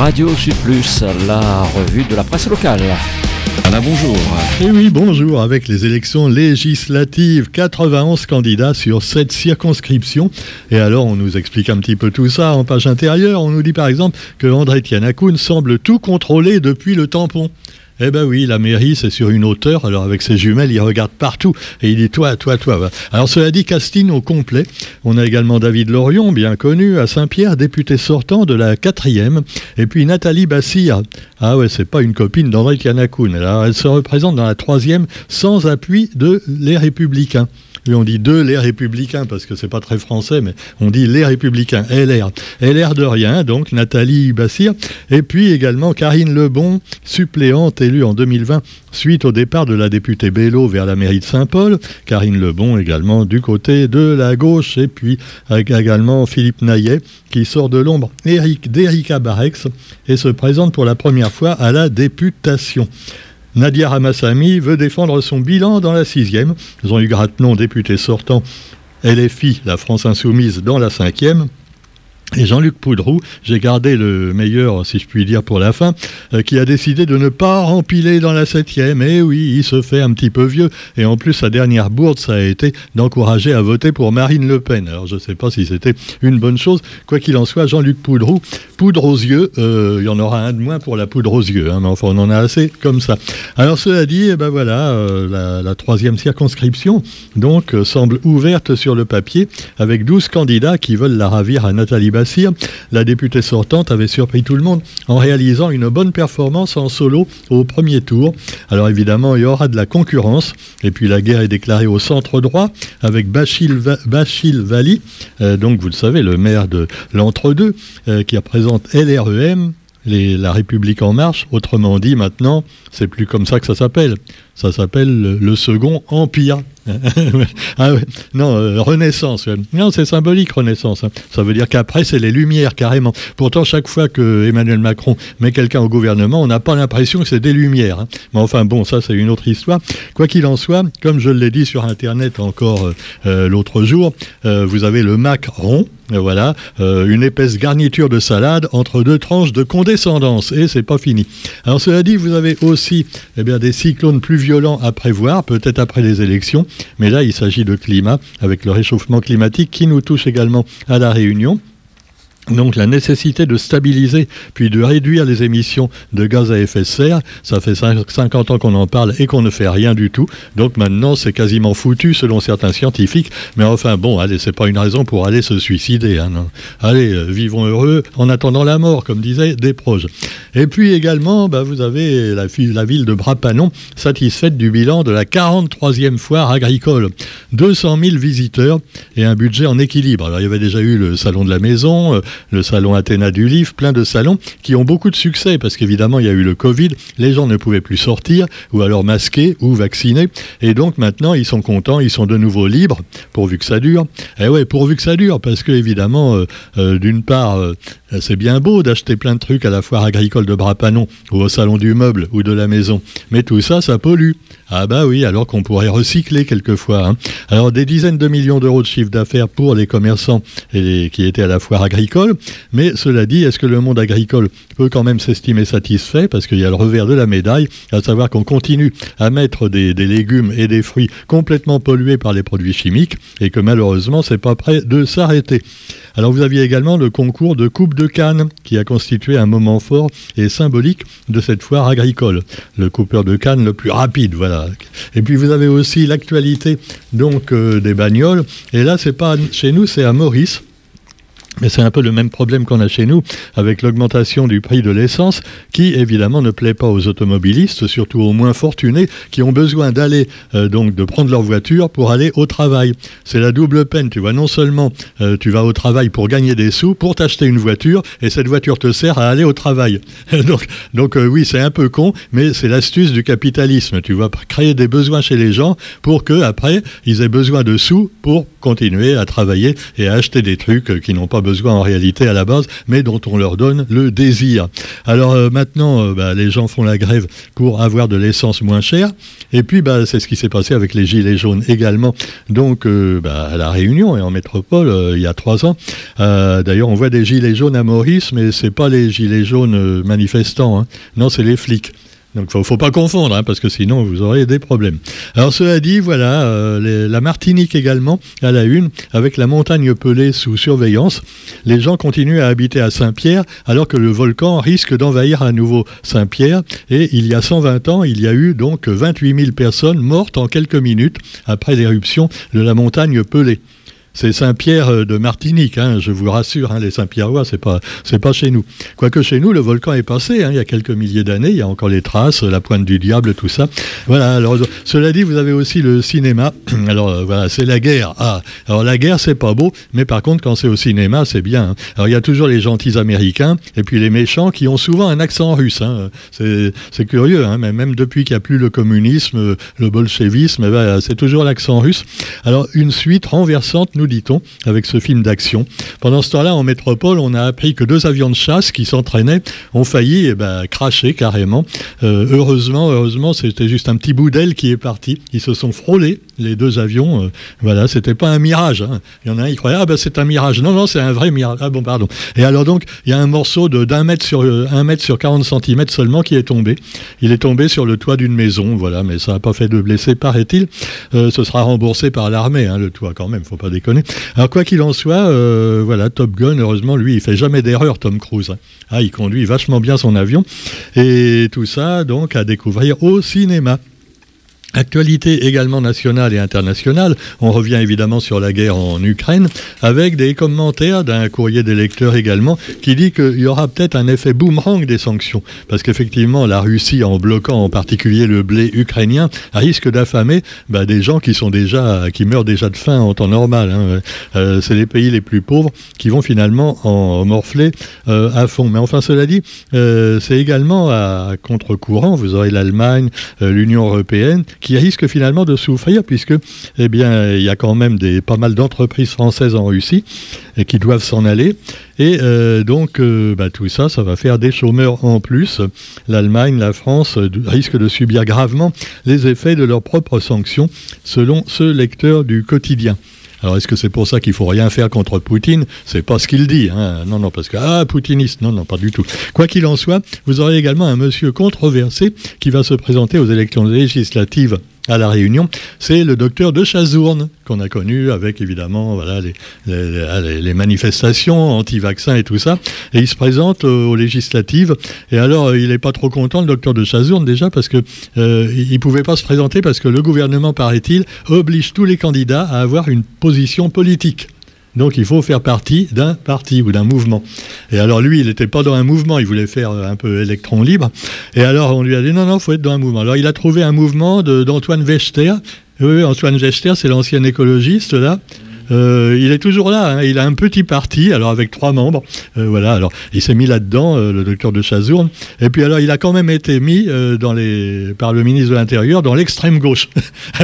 Radio Sud Plus, la revue de la presse locale. Bonjour. Et eh oui, bonjour. Avec les élections législatives, 91 candidats sur 7 circonscriptions. Et alors, on nous explique un petit peu tout ça en page intérieure. On nous dit par exemple que André Tianakoun semble tout contrôler depuis le tampon. Eh ben oui, la mairie, c'est sur une hauteur. Alors avec ses jumelles, il regarde partout et il dit toi, toi, toi. Alors cela dit, casting au complet. On a également David Lorion, bien connu, à Saint-Pierre, député sortant de la quatrième. Et puis Nathalie Bassir. Ah ouais, c'est pas une copine d'André. Alors elle se représente dans la troisième sans appui de les Républicains. Lui, on dit deux les républicains parce que c'est pas très français, mais on dit les républicains, LR. LR de rien, donc Nathalie Bassir. Et puis également Karine Lebon, suppléante élue en 2020 suite au départ de la députée Bello vers la mairie de Saint-Paul. Karine Lebon également du côté de la gauche. Et puis également Philippe Naillet qui sort de l'ombre d'Erika Barex et se présente pour la première fois à la députation. Nadia Ramassami veut défendre son bilan dans la sixième. Jean-Hugues Grattenon, député sortant, LFI, la France Insoumise, dans la cinquième. Et Jean-Luc Poudroux, j'ai gardé le meilleur, si je puis dire, pour la fin, euh, qui a décidé de ne pas rempiler dans la septième. Et oui, il se fait un petit peu vieux. Et en plus, sa dernière bourde, ça a été d'encourager à voter pour Marine Le Pen. Alors, je ne sais pas si c'était une bonne chose. Quoi qu'il en soit, Jean-Luc Poudroux, poudre aux yeux, euh, il y en aura un de moins pour la poudre aux yeux. Hein, mais enfin, on en a assez comme ça. Alors, cela dit, eh ben voilà, euh, la, troisième circonscription, donc, semble ouverte sur le papier, avec 12 candidats qui veulent la ravir à Nathalie la députée sortante avait surpris tout le monde en réalisant une bonne performance en solo au premier tour. Alors évidemment, il y aura de la concurrence. Et puis la guerre est déclarée au centre droit avec Bachil, Vali, euh, donc vous le savez, le maire de l'entre-deux, euh, qui représente LREM, la République en marche. Autrement dit, maintenant, c'est plus comme ça que ça s'appelle. Ça s'appelle le, Second Empire. ah Non, euh, Renaissance. Non, c'est symbolique, Renaissance. Hein. Ça veut dire qu'après, c'est les Lumières, carrément. Pourtant, chaque fois que Emmanuel Macron met quelqu'un au gouvernement, on n'a pas l'impression que c'est des Lumières. Hein. Mais enfin, bon, ça, c'est une autre histoire. Quoi qu'il en soit, comme je l'ai dit sur Internet encore euh, euh, l'autre jour, vous avez le Mac rond, voilà, une épaisse garniture de salade entre deux tranches de condescendance. Et c'est pas fini. Alors, cela dit, vous avez aussi eh bien, des cyclones plus violents à prévoir, peut-être après les élections. Mais là, il s'agit de climat, avec le réchauffement climatique qui nous touche également à la Réunion. Donc la nécessité de stabiliser puis de réduire les émissions de gaz à effet de serre, ça fait 50 ans qu'on en parle et qu'on ne fait rien du tout. Donc maintenant c'est quasiment foutu selon certains scientifiques. Mais enfin bon, allez, c'est pas une raison pour aller se suicider. Hein, allez, euh, vivons heureux en attendant la mort, comme disaient des proches. Et puis également, bah, vous avez la, ville de Brapanon satisfaite du bilan de la 43e foire agricole. 200 000 visiteurs et un budget en équilibre. Alors il y avait déjà eu le salon de la maison, euh, le salon Athéna du Livre, plein de salons qui ont beaucoup de succès parce qu'évidemment il y a eu le Covid, les gens ne pouvaient plus sortir ou alors masqués ou vaccinés et donc maintenant ils sont contents, ils sont de nouveau libres pourvu que ça dure. Et eh ouais, pourvu que ça dure parce que évidemment euh, euh, d'une part euh, c'est bien beau d'acheter plein de trucs à la foire agricole de Brapanon ou au salon du meuble ou de la maison, mais tout ça ça pollue. Ah bah oui, alors qu'on pourrait recycler quelquefois. Hein. Alors des dizaines de millions d'euros de chiffre d'affaires pour les commerçants qui étaient à la foire agricole. Mais cela dit, est-ce que le monde agricole peut quand même s'estimer satisfait? Parce qu'il y a le revers de la médaille, à savoir qu'on continue à mettre des, légumes et des fruits complètement pollués par les produits chimiques et que malheureusement, c'est pas prêt de s'arrêter. Alors vous aviez également le concours de Coupe de Cannes qui a constitué un moment fort et symbolique de cette foire agricole. Le coupeur de Cannes le plus rapide, voilà et puis vous avez aussi l'actualité donc euh, des bagnoles. Et là, c'est pas chez nous, c'est à Maurice. Mais c'est un peu le même problème qu'on a chez nous avec l'augmentation du prix de l'essence qui évidemment ne plaît pas aux automobilistes, surtout aux moins fortunés qui ont besoin d'aller euh, donc de prendre leur voiture pour aller au travail. C'est la double peine, tu vois. Non seulement euh, tu vas au travail pour gagner des sous, pour t'acheter une voiture et cette voiture te sert à aller au travail. donc donc euh, oui, c'est un peu con, mais c'est l'astuce du capitalisme. Tu vas créer des besoins chez les gens pour que après ils aient besoin de sous pour continuer à travailler et à acheter des trucs qui n'ont pas besoin en réalité à la base, mais dont on leur donne le désir. Alors euh, maintenant, euh, bah, les gens font la grève pour avoir de l'essence moins chère. Et puis, bah, c'est ce qui s'est passé avec les Gilets jaunes également. Donc, euh, bah, à La Réunion et en métropole, il y a trois ans. D'ailleurs, on voit des Gilets jaunes à Maurice, mais c'est pas les Gilets jaunes manifestants. Hein. Non, c'est les flics. Donc il ne faut pas confondre, hein, parce que sinon vous aurez des problèmes. Alors cela dit, voilà, euh, la Martinique également, à la une, avec la montagne pelée sous surveillance. Les gens continuent à habiter à Saint-Pierre, alors que le volcan risque d'envahir à nouveau Saint-Pierre. Et il y a 120 ans, il y a eu donc 28 000 personnes mortes en quelques minutes après l'éruption de la montagne pelée. C'est Saint-Pierre euh, de Martinique, hein, je vous rassure, hein, les Saint-Pierrois, c'est pas, pas chez nous. Quoique chez nous, le volcan est passé, hein, il y a quelques milliers d'années, il y a encore les traces, la pointe du diable, tout ça. Voilà, alors, cela dit, vous avez aussi le cinéma. Alors, euh, voilà, c'est la guerre. Ah, alors la guerre, c'est pas beau, mais par contre, quand c'est au cinéma, c'est bien. Alors, il y a toujours les gentils américains, et puis les méchants qui ont souvent un accent russe. C'est, curieux, mais même depuis qu'il n'y a plus le communisme, le bolchevisme, eh ben, c'est toujours l'accent russe. Alors, une suite renversante, nous dit-on, avec ce film d'action. Pendant ce temps-là, en métropole, on a appris que deux avions de chasse qui s'entraînaient ont failli eh ben, cracher carrément. Euh, heureusement, heureusement, c'était juste un petit bout d'aile qui est parti. Ils se sont frôlés, les deux avions. Euh, voilà, c'était pas un mirage. Hein. Il y en a un, qui croyait, ah ben c'est un mirage. Non, non, c'est un vrai mirage. Ah bon, pardon. Et alors donc, il y a un morceau d'un mètre sur euh, mètre sur 40 cm seulement qui est tombé. Il est tombé sur le toit d'une maison, voilà, mais ça n'a pas fait de blessés, paraît-il. ce sera remboursé par l'armée, hein, le toit quand même, faut pas déconner. Alors quoi qu'il en soit, euh, voilà, Top Gun, heureusement, lui, il fait jamais d'erreur, Tom Cruise. Ah, il conduit vachement bien son avion. Et tout ça, donc, à découvrir au cinéma. Actualité également nationale et internationale, on revient évidemment sur la guerre en Ukraine, avec des commentaires d'un courrier des lecteurs également, qui dit qu'il y aura peut-être un effet boomerang des sanctions, parce qu'effectivement la Russie, en bloquant en particulier le blé ukrainien, risque d'affamer bah, des gens qui sont déjà, qui meurent déjà de faim en temps normal. Hein. Euh, c'est les pays les plus pauvres qui vont finalement en morfler euh, à fond. Mais enfin, cela dit, euh, c'est également à contre-courant. Vous aurez l'Allemagne, l'Union européenne qui risque finalement de souffrir puisque eh bien, il y a quand même des, pas mal d'entreprises françaises en Russie qui doivent s'en aller. Et euh, donc, euh, bah, tout ça, ça va faire des chômeurs en plus. L'Allemagne, la France euh, risquent de subir gravement les effets de leurs propres sanctions, selon ce lecteur du quotidien. Alors est-ce que c'est pour ça qu'il faut rien faire contre Poutine? C'est pas ce qu'il dit. Hein. Non, non, parce que ah poutiniste, non, non, pas du tout. Quoi qu'il en soit, vous aurez également un monsieur controversé qui va se présenter aux élections législatives à La Réunion, c'est le docteur de Chazourne, qu'on a connu avec évidemment voilà, les, manifestations anti-vaccins et tout ça. Et il se présente aux législatives. Et alors, il n'est pas trop content, le docteur de Chazourne, déjà, parce qu'il euh, ne pouvait pas se présenter parce que le gouvernement, paraît-il, oblige tous les candidats à avoir une position politique. Donc il faut faire partie d'un parti ou d'un mouvement. Et alors lui, il n'était pas dans un mouvement, il voulait faire un peu électron libre. Et alors on lui a dit non, non, il faut être dans un mouvement. Alors il a trouvé un mouvement d'Antoine Wechter. Oui, Antoine Wechter, c'est l'ancien écologiste là. Euh, il est toujours là. Hein. Il a un petit parti, alors avec trois membres. Euh, voilà. Alors, il s'est mis là-dedans, euh, le docteur de Chazourne. Et puis alors, il a quand même été mis dans les, par le ministre de l'Intérieur dans l'extrême gauche.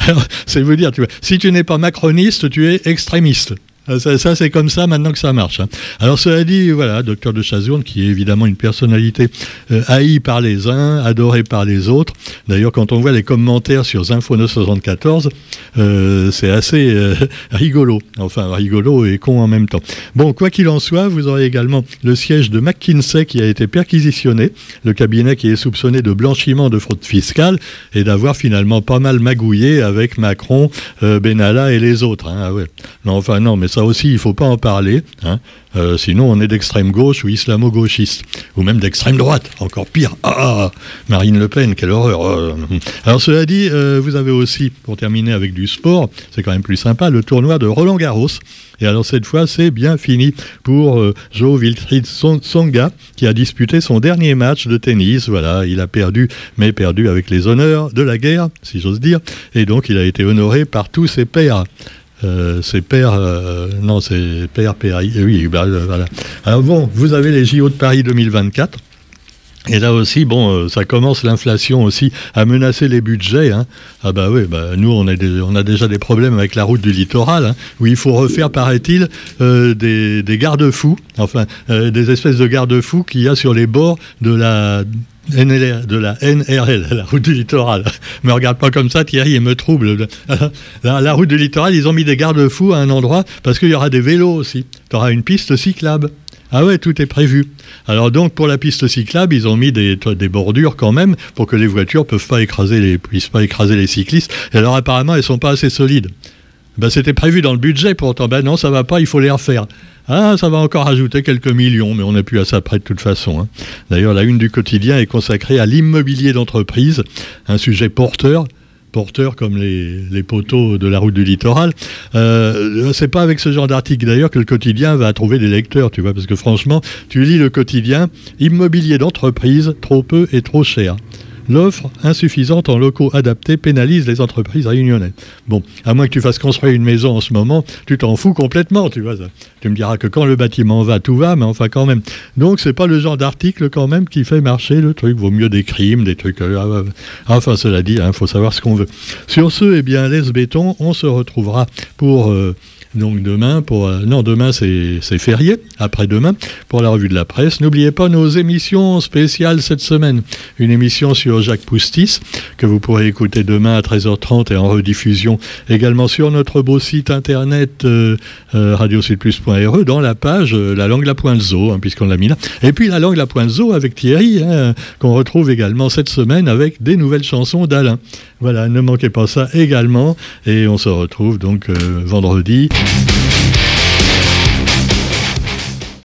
alors, c'est vous dire, tu vois, si tu n'es pas macroniste, tu es extrémiste. Ah, ça, c'est comme ça maintenant que ça marche. Hein. Alors cela dit, voilà, docteur de Chazourne, qui est évidemment une personnalité euh, haïe par les uns, adorée par les autres. D'ailleurs, quand on voit les commentaires sur Zinfo 974, euh, c'est assez euh, rigolo. Enfin, rigolo et con en même temps. Bon, quoi qu'il en soit, vous aurez également le siège de McKinsey qui a été perquisitionné, le cabinet qui est soupçonné de blanchiment de fraude fiscale et d'avoir finalement pas mal magouillé avec Macron, Benalla et les autres. Hein. Ah ouais. Non, enfin non, mais ça aussi, il ne faut pas en parler. Hein. Euh, sinon, on est d'extrême gauche ou islamo-gauchiste. Ou même d'extrême droite, encore pire. Ah, ah, ah, Marine Le Pen, quelle horreur. Euh. Alors, cela dit, euh, vous avez aussi, pour terminer avec du sport, c'est quand même plus sympa, le tournoi de Roland Garros. Et alors, cette fois, c'est bien fini pour Joe Wilfried Songa, qui a disputé son dernier match de tennis. Voilà, il a perdu, mais perdu avec les honneurs de la guerre, si j'ose dire. Et donc, il a été honoré par tous ses pairs. Euh, c'est Père, euh, non, c'est Père, Père, oui, bah, voilà. Alors bon, vous avez les JO de Paris 2024. Et là aussi, bon, euh, ça commence l'inflation aussi à menacer les budgets. Hein. Ah bah oui, bah, nous on a, déjà des problèmes avec la route du littoral, hein, où il faut refaire, paraît-il, euh, des, garde-fous, enfin euh, des espèces de garde-fous qu'il y a sur les bords de la de la NRL, la route du littoral. Me regarde pas comme ça, Thierry, il me trouble. La, route du littoral, ils ont mis des garde-fous à un endroit parce qu'il y aura des vélos aussi. Tu auras une piste cyclable. Ah ouais, tout est prévu. Alors donc pour la piste cyclable, ils ont mis des, des bordures quand même pour que les voitures les, puissent pas écraser les cyclistes. Et alors apparemment, elles sont pas assez solides. Ben, c'était prévu dans le budget pourtant. Ben non, ça va pas, il faut les refaire. Ah, ça va encore ajouter quelques millions, mais on n'a plus à ça près de toute façon. Hein. D'ailleurs, la une du quotidien est consacrée à l'immobilier d'entreprise, un sujet porteur porteurs comme les, poteaux de la route du littoral. Euh, c'est pas avec ce genre d'article d'ailleurs que le quotidien va trouver des lecteurs, tu vois, parce que franchement, tu lis le quotidien, immobilier d'entreprise, trop peu et trop cher. L'offre insuffisante en locaux adaptés pénalise les entreprises réunionnaises. Bon, à moins que tu fasses construire une maison en ce moment, tu t'en fous complètement, tu vois. Tu me diras que quand le bâtiment va, tout va, mais enfin quand même. Donc c'est pas le genre d'article quand même qui fait marcher le truc. Vaut mieux des crimes, des trucs. Euh, ah, ah, enfin cela dit, il hein, faut savoir ce qu'on veut. Sur ce, eh bien, laisse béton, on se retrouvera pour euh, donc demain, pour, euh, non, demain c'est férié, après-demain, pour la revue de la presse. N'oubliez pas nos émissions spéciales cette semaine. Une émission sur Jacques Poustis, que vous pourrez écouter demain à 13h30 et en rediffusion également sur notre beau site internet euh, euh radiosudplus.re dans la page euh, La langue la pointe zo, hein, puisqu'on l'a mis là. Et puis La langue la pointe zo avec Thierry, hein, qu'on retrouve également cette semaine avec des nouvelles chansons d'Alain. Voilà, ne manquez pas ça également. Et on se retrouve donc vendredi. Thank you